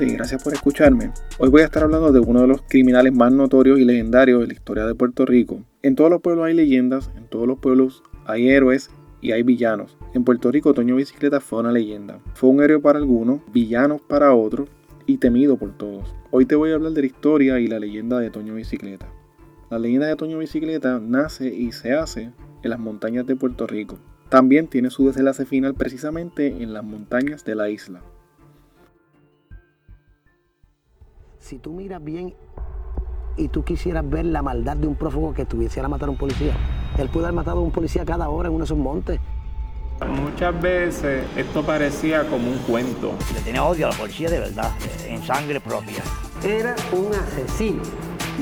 Y gracias por escucharme. Hoy voy a estar hablando de uno de los criminales más notorios y legendarios de la historia de Puerto Rico. En todos los pueblos hay leyendas, en todos los pueblos hay héroes y hay villanos. En Puerto Rico, Toño Bicicleta fue una leyenda. Fue un héroe para algunos, villano para otros y temido por todos. Hoy te voy a hablar de la historia y la leyenda de Toño Bicicleta. La leyenda de Toño Bicicleta nace y se hace en las montañas de Puerto Rico. También tiene su desenlace final precisamente en las montañas de la isla. Si tú miras bien y tú quisieras ver la maldad de un prófugo que tuviese a matar a un policía, él pudo haber matado a un policía cada hora en uno de esos montes. Muchas veces esto parecía como un cuento. Le tenía odio a la policía de verdad, en sangre propia. Era un asesino.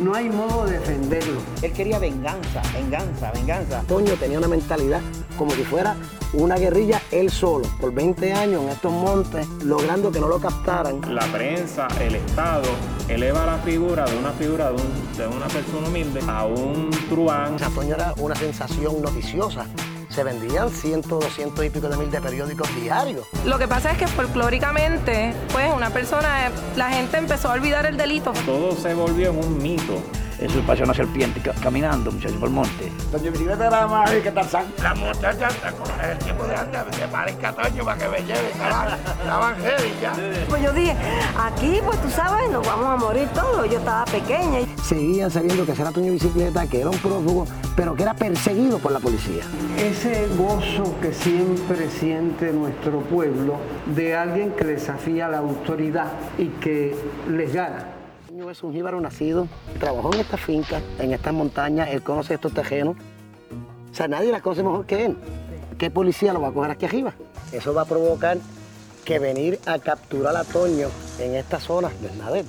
No hay modo de defenderlo. Él quería venganza, venganza, venganza. Toño tenía una mentalidad como si fuera una guerrilla él solo, por 20 años en estos montes, logrando que no lo captaran. La prensa, el Estado, eleva la figura de una figura de, de una persona humilde a un truán. O sea, Toño era una sensación noticiosa se vendían ciento, doscientos y pico de mil de periódicos diarios. Lo que pasa es que folclóricamente, pues una persona, la gente empezó a olvidar el delito. Todo se volvió en un mito. Eso pasó una serpiente caminando, muchachos, por el monte. Doña Bicicleta era más que Tarzán. La muchacha con el tiempo de antes se parezca Toño para que me lleve. Estaban heavy ya. Pues yo dije, aquí, pues tú sabes, nos vamos a morir todos. Yo estaba pequeña. Seguían sabiendo que era Toño Bicicleta, que era un prófugo, pero que era perseguido por la policía. Ese gozo que siempre siente nuestro pueblo de alguien que desafía la autoridad y que les gana es un jíbaro nacido, trabajó en esta finca, en estas montañas, él conoce estos tejenos. O sea, nadie las conoce mejor que él. ¿Qué policía lo va a coger aquí arriba? Eso va a provocar que venir a capturar a Toño en esta zona, pues nada,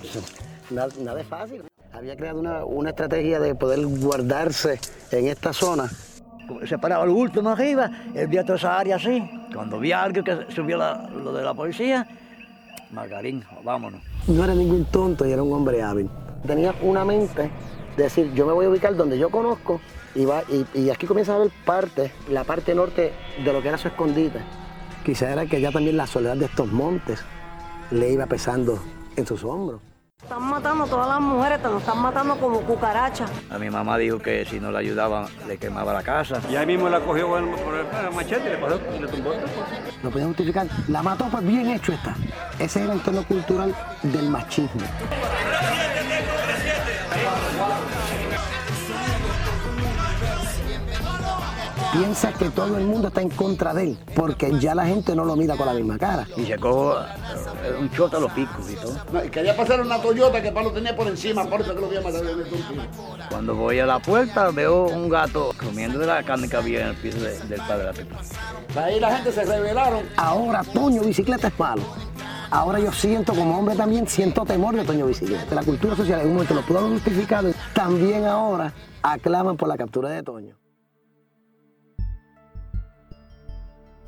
nada, nada es fácil. Había creado una, una, estrategia de poder guardarse en esta zona. Se paraba el último arriba, él vio toda esa área así. Cuando vi algo que subió lo de la policía, Margarín, vámonos. No era ningún tonto y era un hombre hábil. Tenía una mente de decir, yo me voy a ubicar donde yo conozco y, va, y, aquí comienza a ver parte, la parte norte de lo que era su escondite. Quizá era que ya también la soledad de estos montes le iba pesando en sus hombros. Están matando a todas las mujeres, te lo están matando como cucarachas. A mi mamá dijo que si no la ayudaban le quemaba la casa. Y ahí mismo la cogió por el, machete y le, pasó, y le tumbó. Lo podían justificar. La mató, pues bien hecho está. Ese era el tono cultural del machismo. Piensa que todo el mundo está en contra de él, porque ya la gente no lo mira con la misma cara. Y sacó eh, un chota a los picos y todo. No, y quería pasar una Toyota que Pablo tenía por encima, por eso que lo voy a matar Cuando voy a la puerta veo un gato comiendo de la carne que había en el piso del padre de la Pepa. Ahí la gente se rebelaron. Ahora Toño Bicicleta es palo. Ahora yo siento, como hombre también, siento temor de Toño Bicicleta. La cultura social en un momento lo pudo haber justificado. También ahora aclaman por la captura de Toño.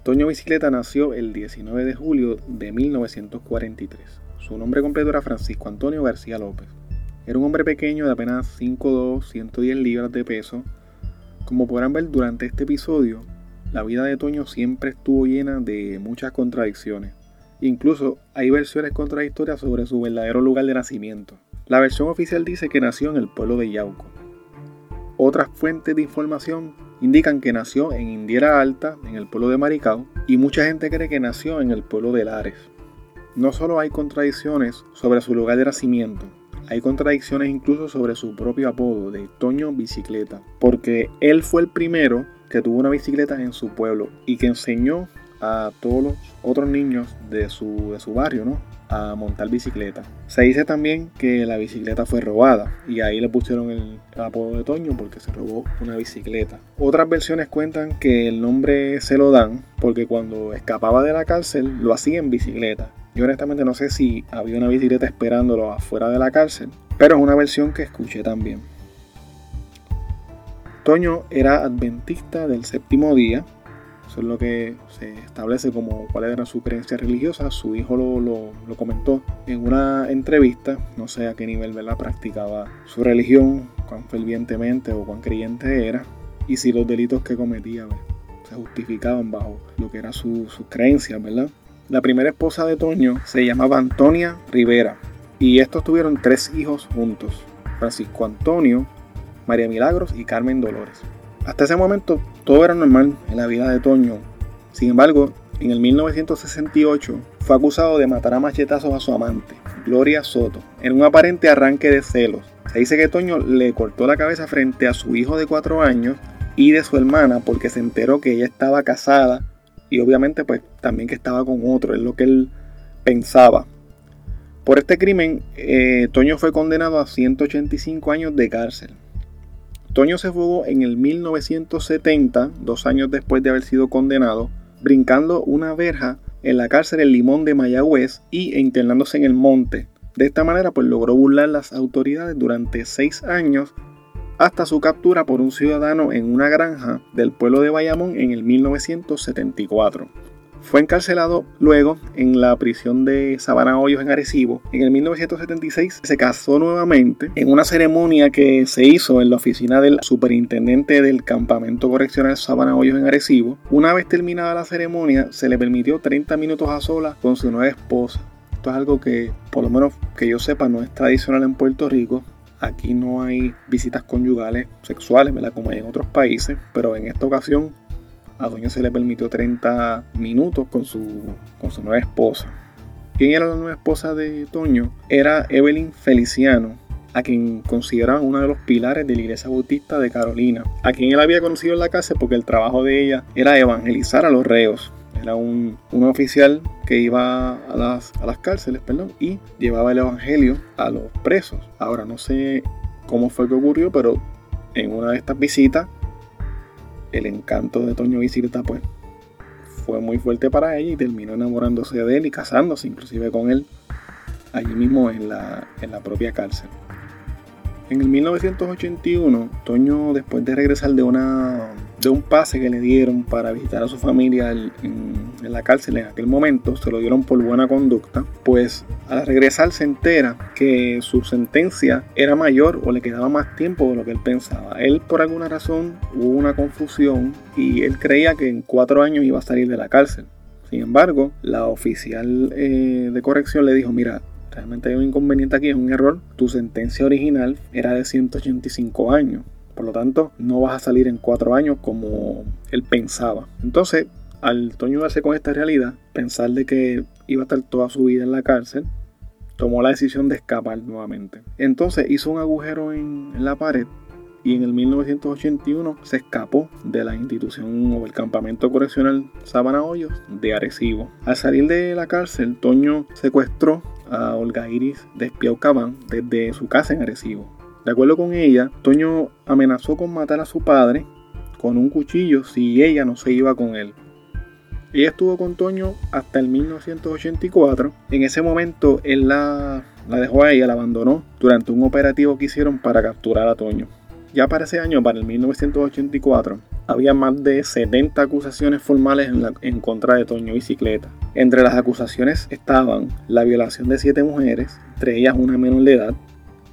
Toño Bicicleta nació el 19 de julio de 1943. Su nombre completo era Francisco Antonio García López. Era un hombre pequeño de apenas 5'2, 110 libras de peso. Como podrán ver durante este episodio, la vida de Toño siempre estuvo llena de muchas contradicciones. Incluso hay versiones contradictorias sobre su verdadero lugar de nacimiento. La versión oficial dice que nació en el pueblo de Yauco. Otras fuentes de información indican que nació en Indiera Alta, en el pueblo de Maricao, y mucha gente cree que nació en el pueblo de Lares. No solo hay contradicciones sobre su lugar de nacimiento, hay contradicciones incluso sobre su propio apodo de Toño Bicicleta, porque él fue el primero que tuvo una bicicleta en su pueblo y que enseñó a todos los otros niños de su, de su barrio, ¿no? Montar bicicleta. Se dice también que la bicicleta fue robada y ahí le pusieron el apodo de Toño porque se robó una bicicleta. Otras versiones cuentan que el nombre se lo dan porque cuando escapaba de la cárcel lo hacía en bicicleta. Yo honestamente no sé si había una bicicleta esperándolo afuera de la cárcel, pero es una versión que escuché también. Toño era adventista del séptimo día eso es lo que se establece como cuál era su creencia religiosa. Su hijo lo, comentó en una entrevista. No sé a qué nivel ¿verdad? practicaba su religión, cuán fervientemente o cuán creyente era. Y si los delitos que cometía se justificaban bajo lo que eran sus creencias, ¿verdad? La primera esposa de Toño se llamaba Antonia Rivera y estos tuvieron tres hijos juntos, Francisco Antonio, María Milagros y Carmen Dolores. Hasta ese momento todo era normal en la vida de Toño. Sin embargo, en el 1968 fue acusado de matar a machetazos a su amante, Gloria Soto, en un aparente arranque de celos. Se dice que Toño le cortó la cabeza frente a su hijo de cuatro años y de su hermana porque se enteró que ella estaba casada y obviamente pues también que estaba con otro, es lo que él pensaba. Por este crimen, eh, Toño fue condenado a 185 años de cárcel. Toño se fugó en el 1970, dos años después de haber sido condenado, brincando una verja en la cárcel El Limón de Mayagüez y internándose en el monte. De esta manera, pues logró burlar las autoridades durante seis años hasta su captura por un ciudadano en una granja del pueblo de Bayamón en el 1974. Fue encarcelado luego en la prisión de Sabana Hoyos en Arecibo. En el 1976 se casó nuevamente en una ceremonia que se hizo en la oficina del superintendente del campamento correccional Sabana Hoyos en Arecibo. Una vez terminada la ceremonia, se le permitió 30 minutos a solas con su nueva esposa. Esto es algo que, por lo menos que yo sepa, no es tradicional en Puerto Rico. Aquí no hay visitas conyugales sexuales, ¿verdad? Como hay en otros países, pero en esta ocasión a Doña se le permitió 30 minutos con su, con su nueva esposa. ¿Quién era la nueva esposa de Toño? Era Evelyn Feliciano, a quien consideraban uno de los pilares de la iglesia bautista de Carolina, a quien él había conocido en la cárcel porque el trabajo de ella era evangelizar a los reos. Era un, un oficial que iba a las, a las cárceles perdón, y llevaba el evangelio a los presos. Ahora no sé cómo fue que ocurrió, pero en una de estas visitas el encanto de Toño Bicicleta pues fue muy fuerte para ella y terminó enamorándose de él y casándose inclusive con él allí mismo en la, en la propia cárcel. En el 1981, Toño, después de regresar de, una, de un pase que le dieron para visitar a su familia en, la cárcel en aquel momento, se lo dieron por buena conducta, pues al regresar se entera que su sentencia era mayor o le quedaba más tiempo de lo que él pensaba. Él por alguna razón hubo una confusión y él creía que en cuatro años iba a salir de la cárcel. Sin embargo, la oficial eh, de corrección le dijo, mira, realmente hay un inconveniente aquí, es un error. Tu sentencia original era de 185 años. Por lo tanto, no vas a salir en cuatro años como él pensaba. Entonces, al Toño darse con esta realidad, pensar de que iba a estar toda su vida en la cárcel, tomó la decisión de escapar nuevamente. Entonces hizo un agujero en, en la pared y en el 1981 se escapó de la institución o el campamento correccional Sabana Hoyos de Arecibo. Al salir de la cárcel, Toño secuestró a Olga Iris Despiau Cabán desde su casa en Arecibo. De acuerdo con ella, Toño amenazó con matar a su padre con un cuchillo si ella no se iba con él. Ella estuvo con Toño hasta el 1984. En ese momento él la, la dejó a ella, la abandonó durante un operativo que hicieron para capturar a Toño. Ya para ese año, para el 1984, había más de 70 acusaciones formales en, contra de Toño Bicicleta. Entre las acusaciones estaban la violación de siete mujeres, entre ellas una menor de edad.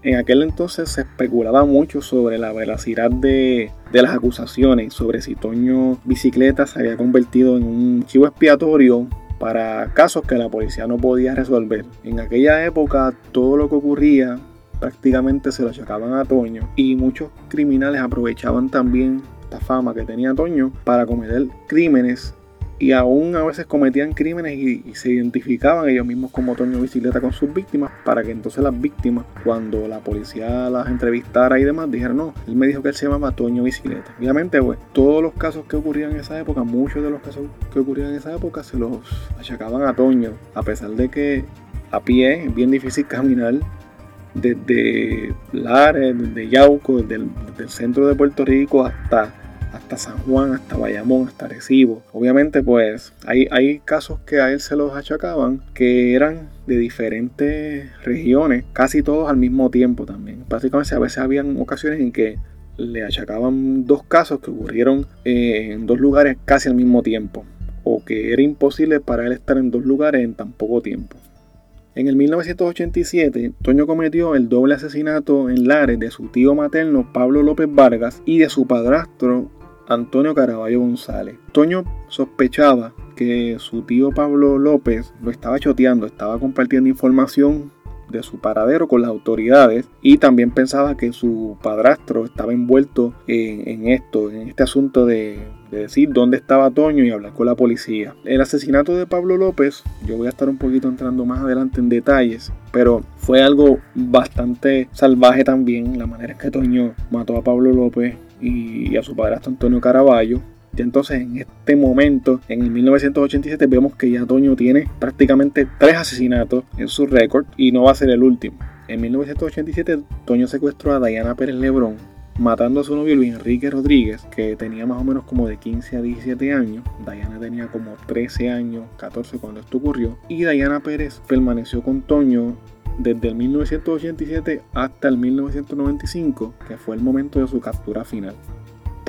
En aquel entonces se especulaba mucho sobre la veracidad de, de las acusaciones, sobre si Toño Bicicleta se había convertido en un chivo expiatorio para casos que la policía no podía resolver. En aquella época todo lo que ocurría prácticamente se lo achacaban a Toño y muchos criminales aprovechaban también esta fama que tenía Toño para cometer crímenes y aún a veces cometían crímenes y, se identificaban ellos mismos como Toño Bicicleta con sus víctimas para que entonces las víctimas cuando la policía las entrevistara y demás dijeran no, él me dijo que él se llamaba Toño Bicicleta. Obviamente pues todos los casos que ocurrían en esa época, muchos de los casos que ocurrían en esa época se los achacaban a Toño a pesar de que a pie es bien difícil caminar desde Lares, desde Yauco, desde el, centro de Puerto Rico hasta, hasta San Juan, hasta Bayamón, hasta Recibo. Obviamente, pues hay, hay casos que a él se los achacaban que eran de diferentes regiones, casi todos al mismo tiempo también. Prácticamente a veces habían ocasiones en que le achacaban dos casos que ocurrieron eh, en dos lugares casi al mismo tiempo, o que era imposible para él estar en dos lugares en tan poco tiempo. En el 1987, Toño cometió el doble asesinato en Lares de su tío materno Pablo López Vargas y de su padrastro Antonio Caraballo González. Toño sospechaba que su tío Pablo López lo estaba choteando, estaba compartiendo información de su paradero con las autoridades y también pensaba que su padrastro estaba envuelto en, esto, en este asunto de, decir dónde estaba Toño y hablar con la policía. El asesinato de Pablo López, yo voy a estar un poquito entrando más adelante en detalles, pero fue algo bastante salvaje también la manera en que Toño mató a Pablo López y a su padrastro Antonio Caraballo. Y entonces en este momento, en el 1987, vemos que ya Toño tiene prácticamente tres asesinatos en su récord y no va a ser el último. En 1987, Toño secuestró a Diana Pérez Lebrón, matando a su novio Luis Enrique Rodríguez, que tenía más o menos como de 15 a 17 años. Diana tenía como 13 años, 14 cuando esto ocurrió. Y Diana Pérez permaneció con Toño desde el 1987 hasta el 1995, que fue el momento de su captura final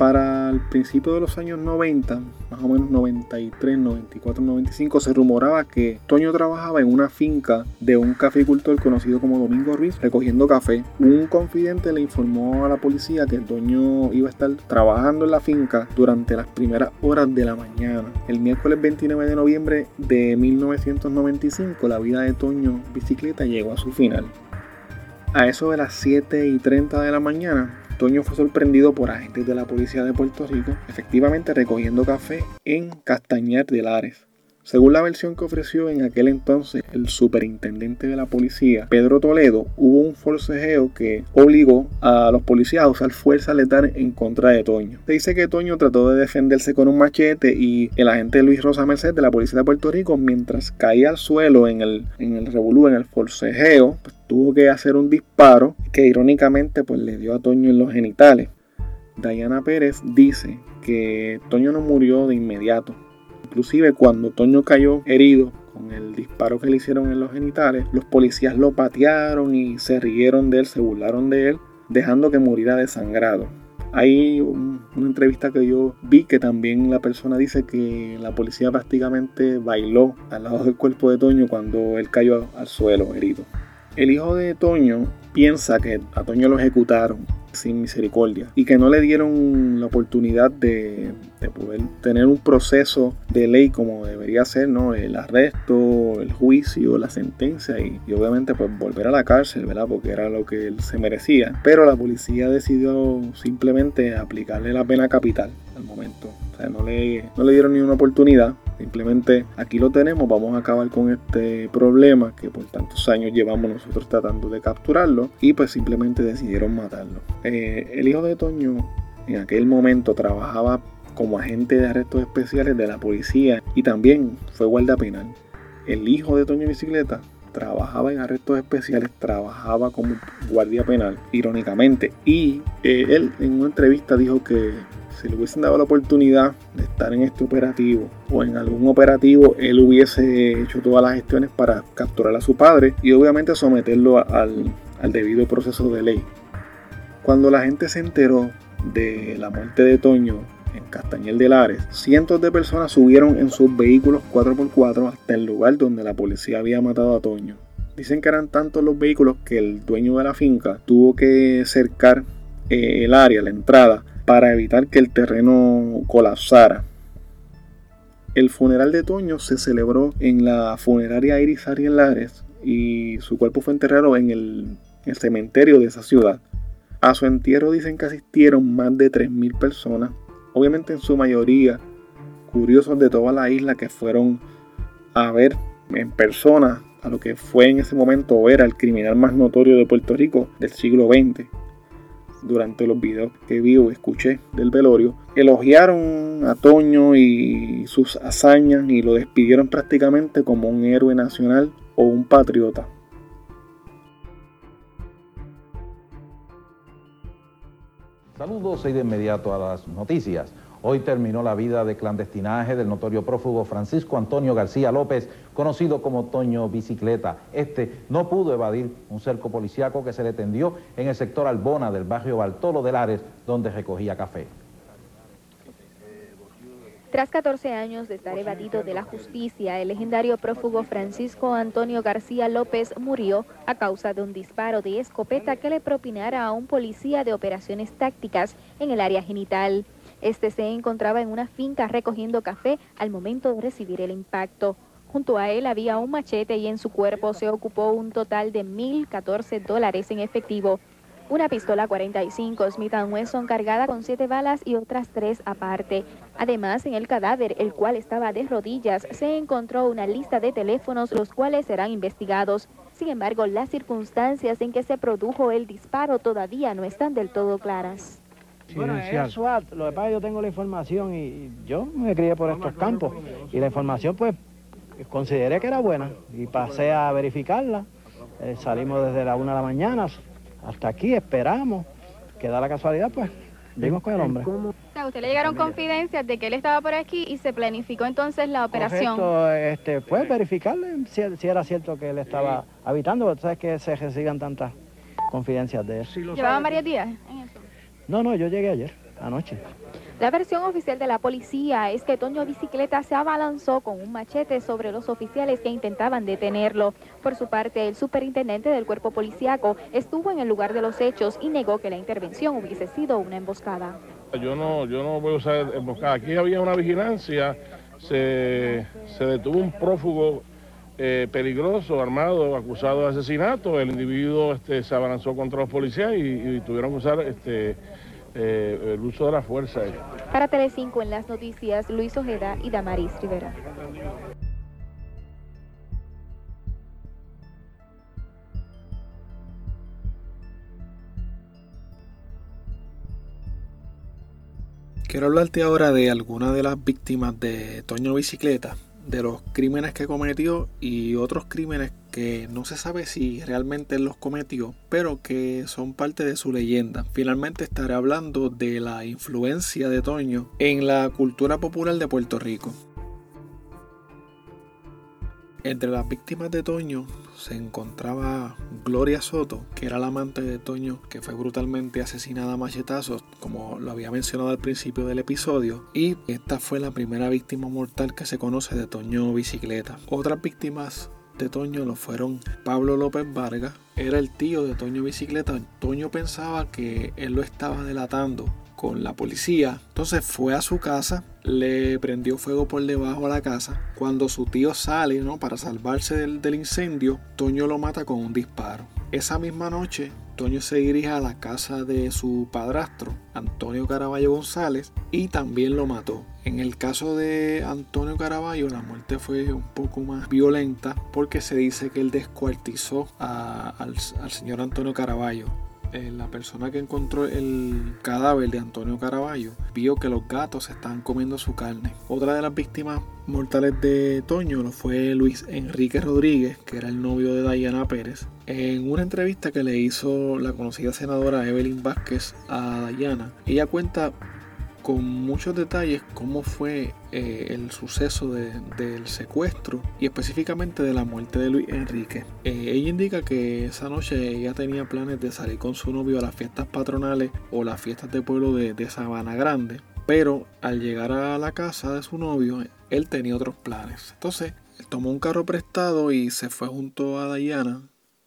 para el principio de los años 90, más o menos 93, 94, 95, se rumoraba que Toño trabajaba en una finca de un caficultor conocido como Domingo Ruiz recogiendo café. Un confidente le informó a la policía que Toño iba a estar trabajando en la finca durante las primeras horas de la mañana. El miércoles 29 de noviembre de 1995, la vida de Toño Bicicleta llegó a su final. A eso de las 7 y 30 de la mañana, Toño fue sorprendido por agentes de la policía de Puerto Rico, efectivamente recogiendo café en Castañar de Lares. Según la versión que ofreció en aquel entonces el superintendente de la policía, Pedro Toledo, hubo un forcejeo que obligó a los policías a usar fuerza letal en contra de Toño. Se dice que Toño trató de defenderse con un machete y el agente Luis Rosa Merced de la policía de Puerto Rico, mientras caía al suelo en el, en el revolú, en el forcejeo, pues, tuvo que hacer un disparo que irónicamente pues, le dio a Toño en los genitales. Diana Pérez dice que Toño no murió de inmediato, Inclusive cuando Toño cayó herido con el disparo que le hicieron en los genitales, los policías lo patearon y se rieron de él, se burlaron de él, dejando que muriera desangrado. Hay una entrevista que yo vi que también la persona dice que la policía prácticamente bailó al lado del cuerpo de Toño cuando él cayó al suelo herido. El hijo de Toño piensa que a Toño lo ejecutaron sin misericordia y que no le dieron la oportunidad de, poder tener un proceso de ley como debería ser, ¿no? El arresto, el juicio, la sentencia y, obviamente pues volver a la cárcel, ¿verdad? Porque era lo que él se merecía. Pero la policía decidió simplemente aplicarle la pena capital al momento. O sea, no le, no le dieron ni una oportunidad Simplemente aquí lo tenemos, vamos a acabar con este problema que por tantos años llevamos nosotros tratando de capturarlo y pues simplemente decidieron matarlo. Eh, el hijo de Toño en aquel momento trabajaba como agente de arrestos especiales de la policía y también fue guardia penal. El hijo de Toño Bicicleta trabajaba en arrestos especiales, trabajaba como guardia penal, irónicamente. Y eh, él en una entrevista dijo que si le hubiesen dado la oportunidad de estar en este operativo o en algún operativo, él hubiese hecho todas las gestiones para capturar a su padre y obviamente someterlo al, debido proceso de ley. Cuando la gente se enteró de la muerte de Toño en Castañel de Lares, cientos de personas subieron en sus vehículos 4x4 hasta el lugar donde la policía había matado a Toño. Dicen que eran tantos los vehículos que el dueño de la finca tuvo que cercar eh, el área, la entrada, para evitar que el terreno colapsara. El funeral de Toño se celebró en la funeraria Iris Ariel Lares y su cuerpo fue enterrado en el, el cementerio de esa ciudad. A su entierro dicen que asistieron más de 3.000 personas, obviamente en su mayoría curiosos de toda la isla que fueron a ver en persona a lo que fue en ese momento ver al criminal más notorio de Puerto Rico del siglo XX durante los videos que vi o escuché del velorio, elogiaron a Toño y sus hazañas y lo despidieron prácticamente como un héroe nacional o un patriota. Saludos y de inmediato a las noticias. Hoy terminó la vida de clandestinaje del notorio prófugo Francisco Antonio García López, conocido como Toño Bicicleta. Este no pudo evadir un cerco policiaco que se le tendió en el sector Albona del barrio Bartolo de Lares, donde recogía café. Tras 14 años de estar evadido de la justicia, el legendario prófugo Francisco Antonio García López murió a causa de un disparo de escopeta que le propinara a un policía de operaciones tácticas en el área genital. Este se encontraba en una finca recogiendo café al momento de recibir el impacto. Junto a él había un machete y en su cuerpo se ocupó un total de 1.014 dólares en efectivo. Una pistola 45 Smith Wesson cargada con siete balas y otras tres aparte. Además, en el cadáver, el cual estaba de rodillas, se encontró una lista de teléfonos los cuales serán investigados. Sin embargo, las circunstancias en que se produjo el disparo todavía no están del todo claras. Bueno, es SWAT. Lo que pasa es que yo tengo la información y yo me crié por estos campos. Y la información, pues, consideré que era buena y pasé a verificarla. Eh, salimos desde la una de la mañana hasta aquí, esperamos. Que da la casualidad, pues, vimos con el hombre. A usted le llegaron confidencias de que él estaba por aquí y se planificó entonces la operación. Correcto, este, pues verificarle si, si era cierto que él estaba habitando, porque tú sabes que se reciban tantas confidencias de él. ¿Llevaban varios días No, no, yo llegué ayer, anoche. La versión oficial de la policía es que Toño Bicicleta se abalanzó con un machete sobre los oficiales que intentaban detenerlo. Por su parte, el superintendente del cuerpo policíaco estuvo en el lugar de los hechos y negó que la intervención hubiese sido una emboscada. Yo no, yo no voy a usar emboscada. Aquí había una vigilancia, se, se detuvo un prófugo eh, peligroso, armado, acusado de asesinato. El individuo este, se abalanzó contra los policías y, y tuvieron que usar este, eh, el uso de la fuerza. Para Telecinco en las noticias, Luis Ojeda y Damaris Rivera. Quiero hablarte ahora de algunas de las víctimas de Toño Bicicleta, de los crímenes que cometió y otros crímenes que no se sabe si realmente los cometió, pero que son parte de su leyenda. Finalmente estaré hablando de la influencia de Toño en la cultura popular de Puerto Rico. Entre las víctimas de Toño se encontraba Gloria Soto, que era la amante de Toño, que fue brutalmente asesinada a machetazos, como lo había mencionado al principio del episodio, y esta fue la primera víctima mortal que se conoce de Toño Bicicleta. Otras víctimas de Toño lo fueron Pablo López Vargas, era el tío de Toño Bicicleta. Toño pensaba que él lo estaba delatando con la policía. Entonces fue a su casa, le prendió fuego por debajo a la casa. Cuando su tío sale ¿no? para salvarse del, incendio, Toño lo mata con un disparo. Esa misma noche, Toño se dirige a la casa de su padrastro, Antonio Caraballo González, y también lo mató. En el caso de Antonio Caraballo, la muerte fue un poco más violenta porque se dice que él descuartizó a- al, al señor Antonio Caraballo. Eh, la persona que encontró el cadáver de Antonio Caraballo vio que los gatos estaban comiendo su carne. Otra de las víctimas mortales de Toño lo fue Luis Enrique Rodríguez, que era el novio de Dayana Pérez. En una entrevista que le hizo la conocida senadora Evelyn Vázquez a Dayana, ella cuenta con muchos detalles cómo fue eh, el suceso de- del secuestro y específicamente de la muerte de Luis Enrique. Eh, ella indica que esa noche ella tenía planes de salir con su novio a las fiestas patronales o las fiestas de pueblo de, de Sabana Grande, pero al llegar a la casa de su novio, él tenía otros planes. Entonces, tomó un carro prestado y se fue junto a Dayana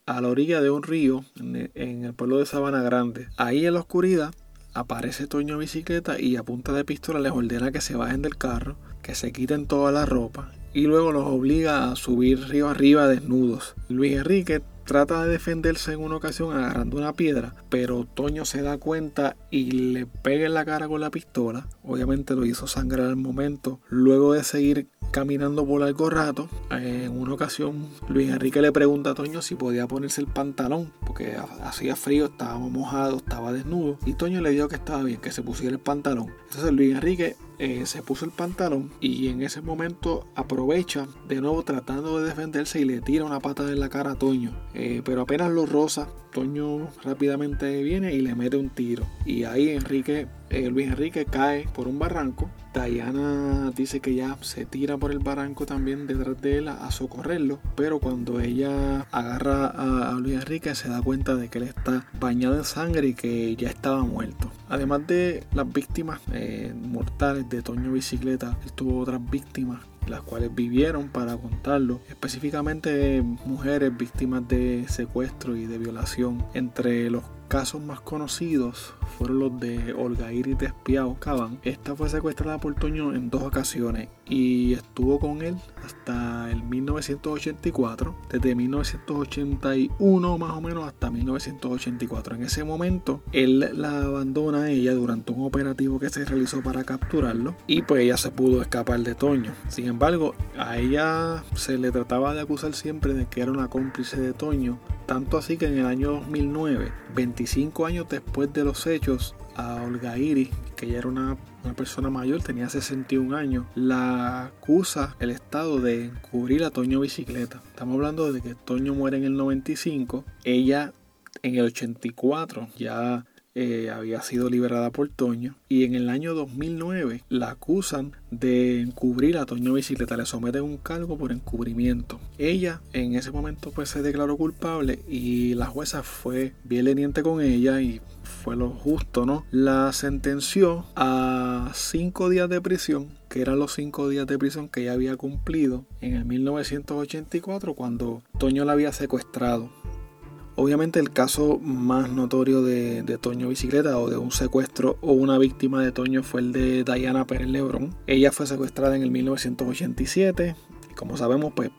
a la orilla de un río en el pueblo de Sabana Grande. Ahí en la oscuridad aparece Toño bicicleta y a punta de pistola les ordena que se bajen del carro, que se quiten toda la ropa y luego los obliga a subir río arriba desnudos. Luis Enrique trata de defenderse en una ocasión agarrando una piedra, pero Toño se da cuenta y le pega en la cara con la pistola. Obviamente lo hizo sangrar al momento. Luego de seguir caminando por algo rato, en una ocasión Luis Enrique le pregunta a Toño si podía ponerse el pantalón, porque ha- hacía frío, estaba mojado, estaba desnudo, y Toño le dijo que estaba bien, que se pusiera el pantalón. Entonces Luis Enrique eh, se puso el pantalón y en ese momento aprovecha de nuevo tratando de defenderse y le tira una patada en la cara a Toño. Eh, pero apenas lo roza, Toño rápidamente viene y le mete un tiro. Y ahí Enrique, Luis Enrique cae por un barranco. Diana dice que ya se tira por el barranco también detrás de él a, socorrerlo. Pero cuando ella agarra a, a Luis Enrique se da cuenta de que él está bañado en sangre y que ya estaba muerto. Además de las víctimas eh, mortales de Toño Bicicleta, él tuvo otras víctimas las cuales vivieron para contarlo, específicamente mujeres víctimas de secuestro y de violación. Entre los casos más conocidos fueron los de Olga Iris Despiao Caban. Esta fue secuestrada por Toño en dos ocasiones y estuvo con él hasta el 1984, desde 1981 más o menos hasta 1984. En ese momento él la abandona a ella durante un operativo que se realizó para capturarlo y pues ella se pudo escapar de Toño. Sin embargo, a ella se le trataba de acusar siempre de que era una cómplice de Toño, tanto así que en el año 2009, 25 años después de los hechos, a Olga Iris, que ella era una, persona mayor, tenía 61 años, la acusa el Estado de encubrir a Toño Bicicleta. Estamos hablando de que Toño muere en el 95, ella en el 84 ya eh, había sido liberada por Toño y en el año 2009 la acusan de encubrir a Toño Bicicleta, le someten un cargo por encubrimiento. Ella en ese momento pues se declaró culpable y la jueza fue bien leniente con ella y fue lo justo, ¿no? La sentenció a cinco días de prisión que eran los cinco días de prisión que ella había cumplido en el 1984 cuando Toño la había secuestrado. Obviamente el caso más notorio de, Toño Bicicleta o de un secuestro o una víctima de Toño fue el de Diana Pérez Lebrón. Ella fue secuestrada en el 1987 y como sabemos pues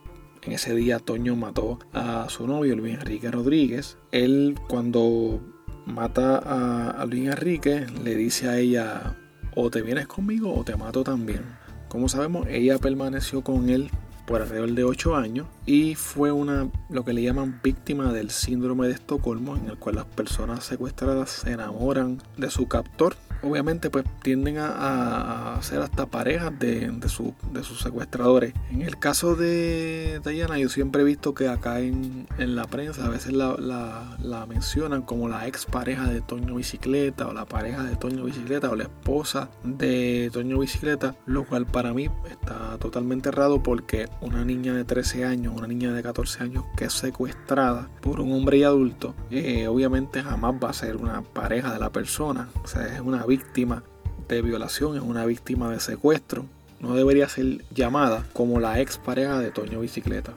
en ese día Toño mató a su novio Luis Enrique Rodríguez. Él cuando mata a, a Luis Enrique le dice a ella o te vienes conmigo o te mato también. Como sabemos ella permaneció con él por alrededor de 8 años y fue una lo que le llaman víctima del síndrome de Estocolmo en el cual las personas secuestradas se enamoran de su captor obviamente pues tienden a, ser hasta parejas de, de, sus secuestradores. En el caso de Diana yo siempre he visto que acá en, la prensa a veces la, mencionan como la ex pareja de Toño Bicicleta o la pareja de Toño Bicicleta o la esposa de Toño Bicicleta, lo cual para mí está totalmente errado porque una niña de 13 años, una niña de 14 años que es secuestrada por un hombre y adulto, eh, obviamente jamás va a ser una pareja de la persona, o sea, es una víctima de violación, es una víctima de secuestro, no debería ser llamada como la ex pareja de Toño Bicicleta.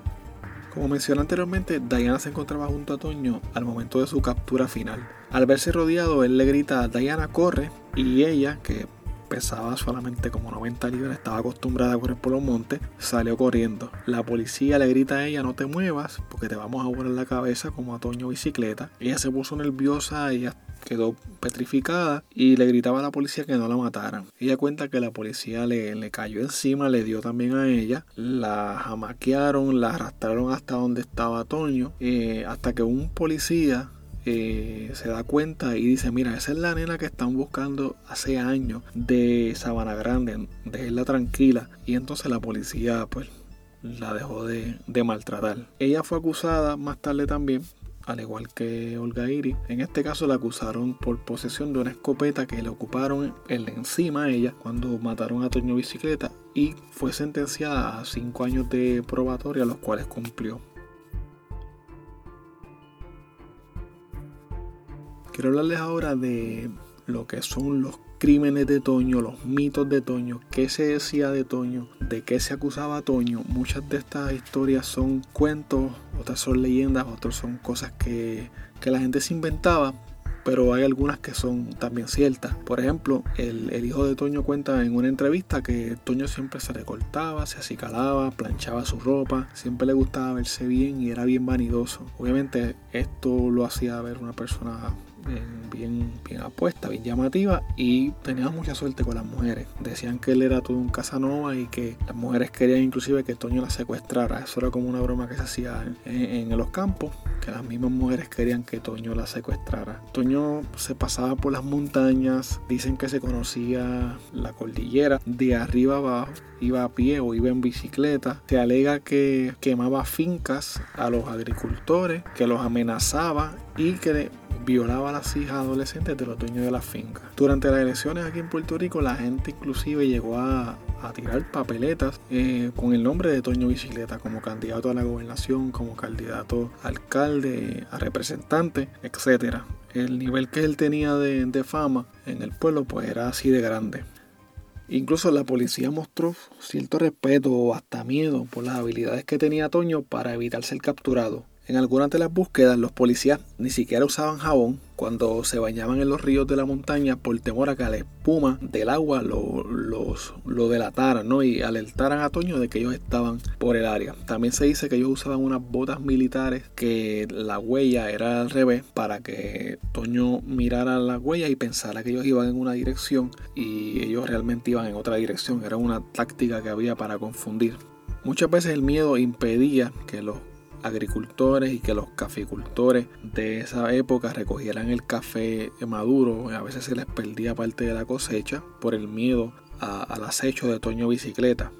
Como mencioné anteriormente, Diana se encontraba junto a Toño al momento de su captura final. Al verse rodeado, él le grita, Diana corre, y ella, que pesaba solamente como 90 libras, estaba acostumbrada a correr por los montes, salió corriendo. La policía le grita a ella, no te muevas, porque te vamos a volar la cabeza como a Toño Bicicleta. Ella se puso nerviosa, ella quedó petrificada y le gritaba a la policía que no la mataran. Ella cuenta que la policía le, le cayó encima, le dio también a ella, la jamaquearon, la arrastraron hasta donde estaba Toño, eh, hasta que un policía eh, se da cuenta y dice, mira, esa es la nena que están buscando hace años de Sabana Grande, déjenla tranquila. Y entonces la policía pues la dejó de, de maltratar. Ella fue acusada más tarde también al igual que Olga Iri. En este caso la acusaron por posesión de una escopeta que le ocuparon el encima a ella cuando mataron a Toño Bicicleta y fue sentenciada a 5 años de probatoria, los cuales cumplió. Quiero hablarles ahora de lo que son los crímenes de Toño, los mitos de Toño, qué se decía de Toño, de qué se acusaba a Toño. Muchas de estas historias son cuentos, otras son leyendas, otras son cosas que, que la gente se inventaba pero hay algunas que son también ciertas. Por ejemplo, el, el, hijo de Toño cuenta en una entrevista que Toño siempre se recortaba, se acicalaba, planchaba su ropa, siempre le gustaba verse bien y era bien vanidoso. Obviamente esto lo hacía ver una persona bien, bien apuesta, bien llamativa y tenía mucha suerte con las mujeres. Decían que él era todo un Casanova y que las mujeres querían inclusive que Toño la secuestrara. Eso era como una broma que se hacía en, los campos, que las mismas mujeres querían que Toño la secuestrara. Toño se pasaba por las montañas, dicen que se conocía la cordillera de arriba abajo, iba a pie o iba en bicicleta. Se alega que quemaba fincas a los agricultores, que los amenazaba y que violaba a las hijas adolescentes de los dueños de la finca. Durante las elecciones aquí en Puerto Rico, la gente inclusive llegó a, tirar papeletas eh, con el nombre de Toño Bicicleta como candidato a la gobernación, como candidato a alcalde, a representante, etc. El nivel que él tenía de, de fama en el pueblo pues era así de grande. Incluso la policía mostró cierto respeto o hasta miedo por las habilidades que tenía Toño para evitar ser capturado. En algunas de las búsquedas los policías ni siquiera usaban jabón cuando se bañaban en los ríos de la montaña por temor a que la espuma del agua lo, los, lo delataran ¿no? y alertaran a Toño de que ellos estaban por el área. También se dice que ellos usaban unas botas militares que la huella era al revés para que Toño mirara la huella y pensara que ellos iban en una dirección y ellos realmente iban en otra dirección. Era una táctica que había para confundir. Muchas veces el miedo impedía que los agricultores y que los caficultores de esa época recogieran el café maduro. A veces se les perdía parte de la cosecha por el miedo al acecho de Toño Bicicleta.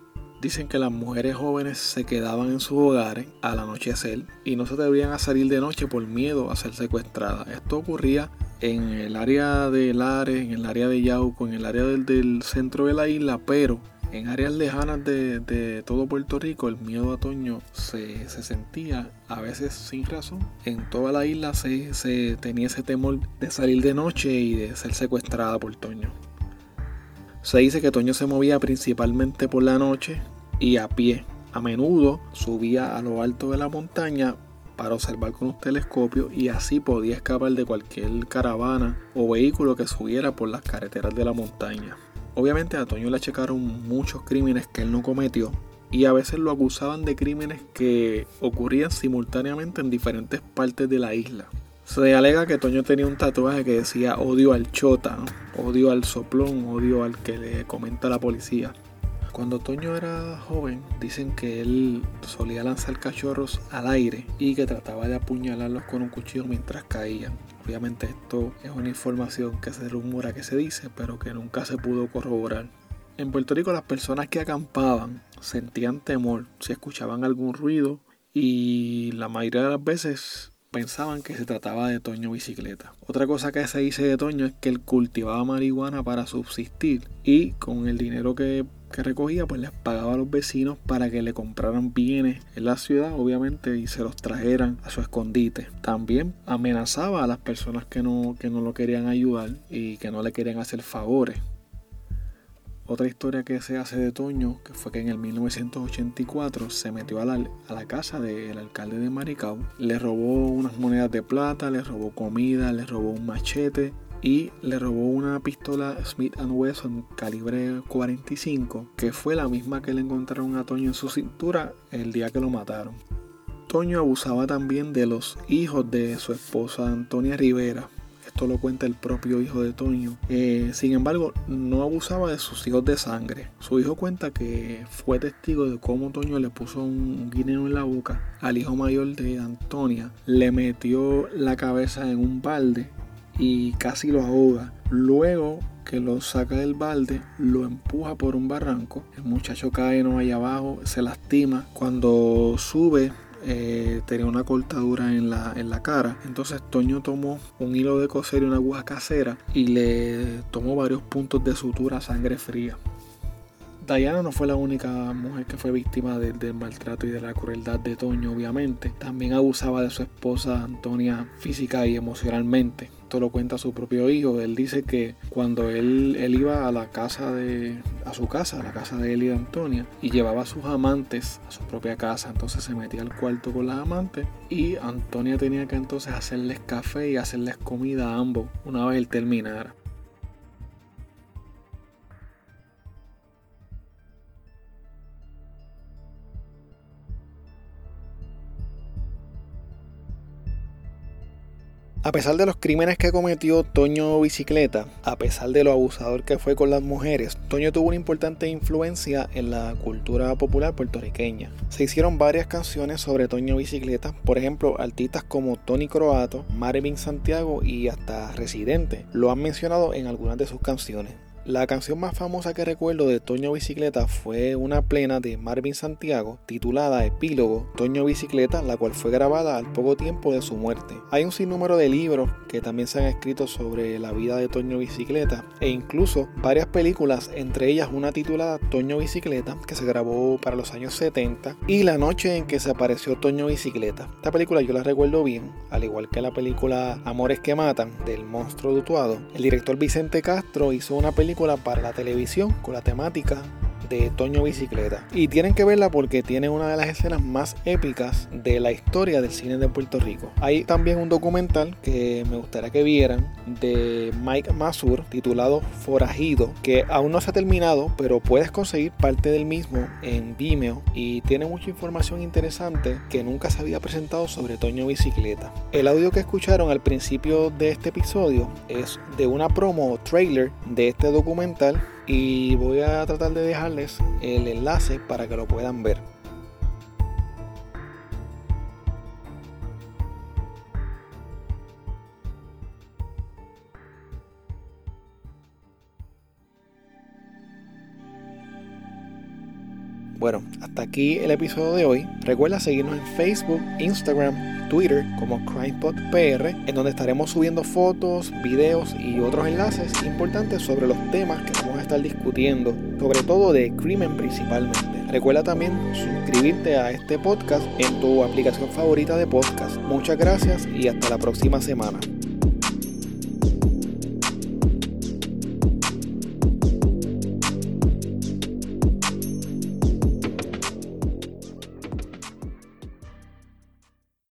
Dicen que las mujeres jóvenes se quedaban en sus hogares al anochecer y no se atrevían a salir de noche por miedo a ser secuestradas. Esto ocurría en el área de Lares, en el área de Yauco, en el área del, del centro de la isla, pero en áreas lejanas de, todo Puerto Rico el miedo a Toño se, sentía a veces sin razón. En toda la isla se, se tenía ese temor de salir de noche y de ser secuestrada por Toño. Se dice que Toño se movía principalmente por la noche y a pie. A menudo subía a lo alto de la montaña para observar con un telescopio y así podía escapar de cualquier caravana o vehículo que subiera por las carreteras de la montaña. Obviamente a Toño le achacaron muchos crímenes que él no cometió y a veces lo acusaban de crímenes que ocurrían simultáneamente en diferentes partes de la isla. Se alega que Toño tenía un tatuaje que decía odio al chota, odio al soplón, odio al que le comenta la policía. Cuando Toño era joven, dicen que él solía lanzar cachorros al aire y que trataba de apuñalarlos con un cuchillo mientras caían. Obviamente esto es una información que se rumora que se dice, pero que nunca se pudo corroborar. En Puerto Rico las personas que acampaban sentían temor si escuchaban algún ruido y la mayoría de las veces pensaban que se trataba de Toño Bicicleta. Otra cosa que se dice de Toño es que él cultivaba marihuana para subsistir y con el dinero que que recogía pues les pagaba a los vecinos para que le compraran bienes en la ciudad obviamente y se los trajeran a su escondite. También amenazaba a las personas que no, que no lo querían ayudar y que no le querían hacer favores. Otra historia que se hace de Toño, que fue que en el 1984 se metió a la, a la casa del alcalde de Maricao, le robó unas monedas de plata, le robó comida, le robó un machete, y le robó una pistola Smith Wesson calibre 45, que fue la misma que le encontraron a Toño en su cintura el día que lo mataron. Toño abusaba también de los hijos de su esposa Antonia Rivera. Esto lo cuenta el propio hijo de Toño. Eh, sin embargo, no abusaba de sus hijos de sangre. Su hijo cuenta que fue testigo de cómo Toño le puso un guineo en la boca al hijo mayor de Antonia. Le metió la cabeza en un balde y casi lo ahoga. Luego que lo saca del balde, lo empuja por un barranco. El muchacho cae no allá abajo, se lastima. Cuando sube, eh, tenía una cortadura en la, en la cara. Entonces Toño tomó un hilo de coser y una aguja casera y le tomó varios puntos de sutura a sangre fría. Diana no fue la única mujer que fue víctima del maltrato y de la crueldad de Toño, obviamente. También abusaba de su esposa Antonia física y emocionalmente. Esto lo cuenta su propio hijo. Él dice que cuando él, él iba a la casa de, a su casa, a la casa de él y de Antonia, y llevaba a sus amantes a su propia casa, entonces se metía al cuarto con las amantes y Antonia tenía que entonces hacerles café y hacerles comida a ambos una vez él terminara. A pesar de los crímenes que cometió Toño Bicicleta, a pesar de lo abusador que fue con las mujeres, Toño tuvo una importante influencia en la cultura popular puertorriqueña. Se hicieron varias canciones sobre Toño Bicicleta, por ejemplo, artistas como Tony Croato, Marvin Santiago y hasta Residente lo han mencionado en algunas de sus canciones. La canción más famosa que recuerdo de Toño Bicicleta fue una plena de Marvin Santiago titulada Epílogo Toño Bicicleta, la cual fue grabada al poco tiempo de su muerte. Hay un sinnúmero de libros que también se han escrito sobre la vida de Toño Bicicleta e incluso varias películas, entre ellas una titulada Toño Bicicleta que se grabó para los años 70 y la noche en que se apareció Toño Bicicleta. Esta película yo la recuerdo bien, al igual que la película Amores que Matan del monstruo dutuado. El director Vicente Castro hizo una película para la televisión con la temática de Toño Bicicleta. Y tienen que verla porque tiene una de las escenas más épicas de la historia del cine de Puerto Rico. Hay también un documental que me gustaría que vieran de Mike Masur titulado Forajido, que aún no se ha terminado, pero puedes conseguir parte del mismo en Vimeo y tiene mucha información interesante que nunca se había presentado sobre Toño Bicicleta. El audio que escucharon al principio de este episodio es de una promo o trailer de este documental y voy a tratar de dejarles el enlace para que lo puedan ver. Bueno, hasta aquí el episodio de hoy. Recuerda seguirnos en Facebook, Instagram, Twitter como CrimePodPR, en donde estaremos subiendo fotos, videos y otros enlaces importantes sobre los temas que vamos a estar discutiendo, sobre todo de crimen principalmente. Recuerda también suscribirte a este podcast en tu aplicación favorita de podcast. Muchas gracias y hasta la próxima semana.